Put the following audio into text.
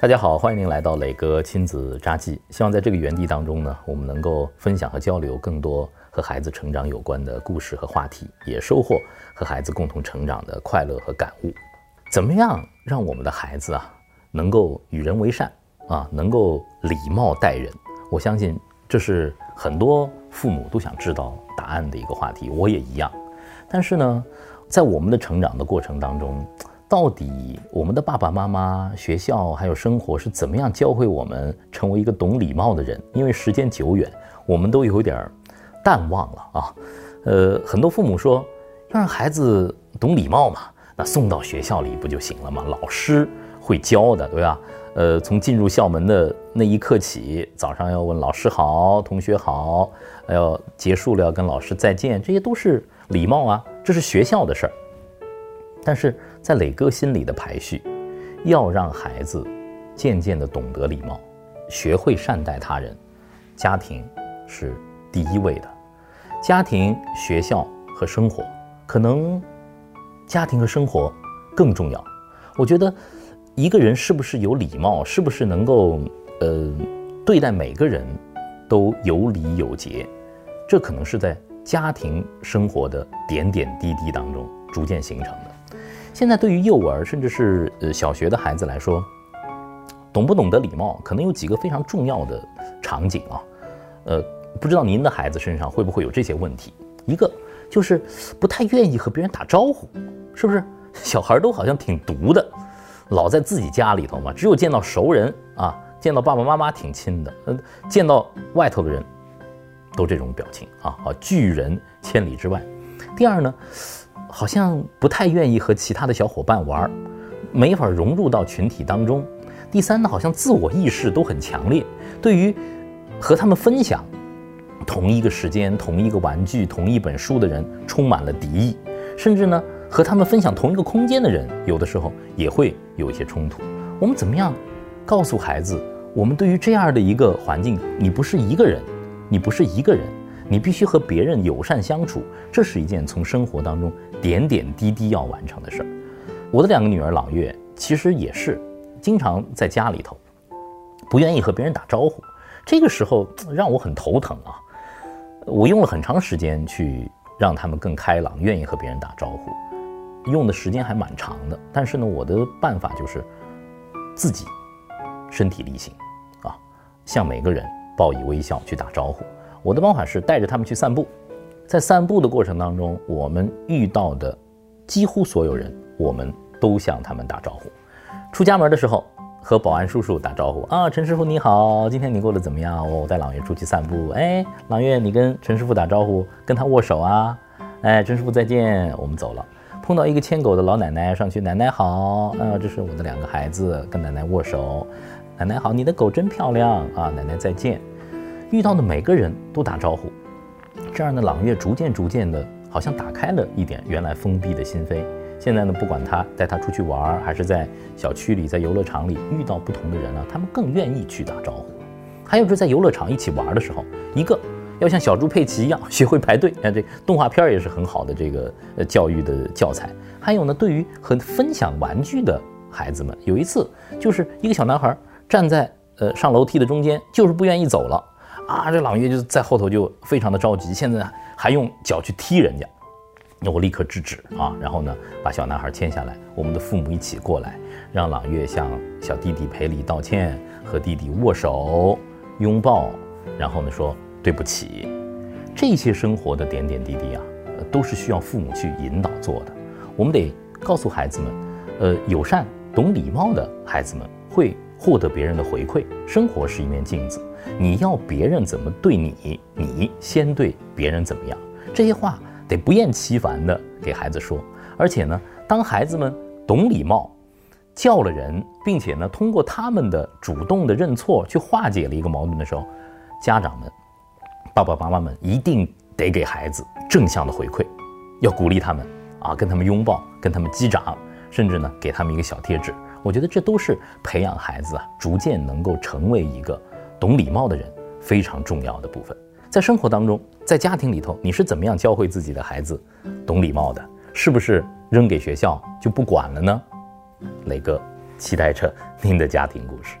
大家好，欢迎您来到磊哥亲子札记。希望在这个园地当中呢，我们能够分享和交流更多和孩子成长有关的故事和话题，也收获和孩子共同成长的快乐和感悟。怎么样让我们的孩子啊，能够与人为善啊，能够礼貌待人？我相信这是很多父母都想知道答案的一个话题，我也一样。但是呢，在我们的成长的过程当中，到底我们的爸爸妈妈、学校还有生活是怎么样教会我们成为一个懂礼貌的人？因为时间久远，我们都有点淡忘了啊。呃，很多父母说要让孩子懂礼貌嘛，那送到学校里不就行了吗？老师会教的，对吧？呃，从进入校门的那一刻起，早上要问老师好，同学好，要结束了要跟老师再见，这些都是礼貌啊，这是学校的事儿。但是在磊哥心里的排序，要让孩子渐渐地懂得礼貌，学会善待他人，家庭是第一位的。家庭、学校和生活，可能家庭和生活更重要。我觉得一个人是不是有礼貌，是不是能够呃对待每个人都有礼有节，这可能是在家庭生活的点点滴滴当中逐渐形成的。现在对于幼儿甚至是呃小学的孩子来说，懂不懂得礼貌，可能有几个非常重要的场景啊。呃，不知道您的孩子身上会不会有这些问题？一个就是不太愿意和别人打招呼，是不是？小孩都好像挺独的，老在自己家里头嘛，只有见到熟人啊，见到爸爸妈妈挺亲的，呃，见到外头的人，都这种表情啊啊，拒人千里之外。第二呢？好像不太愿意和其他的小伙伴玩，没法融入到群体当中。第三呢，好像自我意识都很强烈，对于和他们分享同一个时间、同一个玩具、同一本书的人充满了敌意，甚至呢，和他们分享同一个空间的人，有的时候也会有一些冲突。我们怎么样告诉孩子，我们对于这样的一个环境，你不是一个人，你不是一个人。你必须和别人友善相处，这是一件从生活当中点点滴滴要完成的事儿。我的两个女儿朗月其实也是经常在家里头不愿意和别人打招呼，这个时候让我很头疼啊。我用了很长时间去让他们更开朗，愿意和别人打招呼，用的时间还蛮长的。但是呢，我的办法就是自己身体力行啊，向每个人报以微笑去打招呼。我的方法是带着他们去散步，在散步的过程当中，我们遇到的几乎所有人，我们都向他们打招呼。出家门的时候，和保安叔叔打招呼啊，陈师傅你好，今天你过得怎么样？我带朗月出去散步，哎，朗月你跟陈师傅打招呼，跟他握手啊，哎，陈师傅再见，我们走了。碰到一个牵狗的老奶奶，上去奶奶好，啊，这是我的两个孩子，跟奶奶握手，奶奶好，你的狗真漂亮啊，奶奶再见。遇到的每个人都打招呼，这样的朗月逐渐逐渐的，好像打开了一点原来封闭的心扉。现在呢，不管他带他出去玩，还是在小区里、在游乐场里遇到不同的人了，他们更愿意去打招呼。还有就是在游乐场一起玩的时候，一个要像小猪佩奇一样学会排队，啊，这动画片也是很好的这个呃教育的教材。还有呢，对于和分享玩具的孩子们，有一次就是一个小男孩站在呃上楼梯的中间，就是不愿意走了。啊，这朗月就在后头就非常的着急，现在还用脚去踢人家，那我立刻制止啊，然后呢把小男孩牵下来，我们的父母一起过来，让朗月向小弟弟赔礼道歉，和弟弟握手拥抱，然后呢说对不起，这些生活的点点滴滴啊，都是需要父母去引导做的，我们得告诉孩子们，呃，友善懂礼貌的孩子们会。获得别人的回馈，生活是一面镜子，你要别人怎么对你，你先对别人怎么样。这些话得不厌其烦的给孩子说。而且呢，当孩子们懂礼貌，叫了人，并且呢，通过他们的主动的认错去化解了一个矛盾的时候，家长们、爸爸妈妈们一定得给孩子正向的回馈，要鼓励他们啊，跟他们拥抱，跟他们击掌，甚至呢，给他们一个小贴纸。我觉得这都是培养孩子啊，逐渐能够成为一个懂礼貌的人非常重要的部分。在生活当中，在家庭里头，你是怎么样教会自己的孩子懂礼貌的？是不是扔给学校就不管了呢？磊哥期待着您的家庭故事。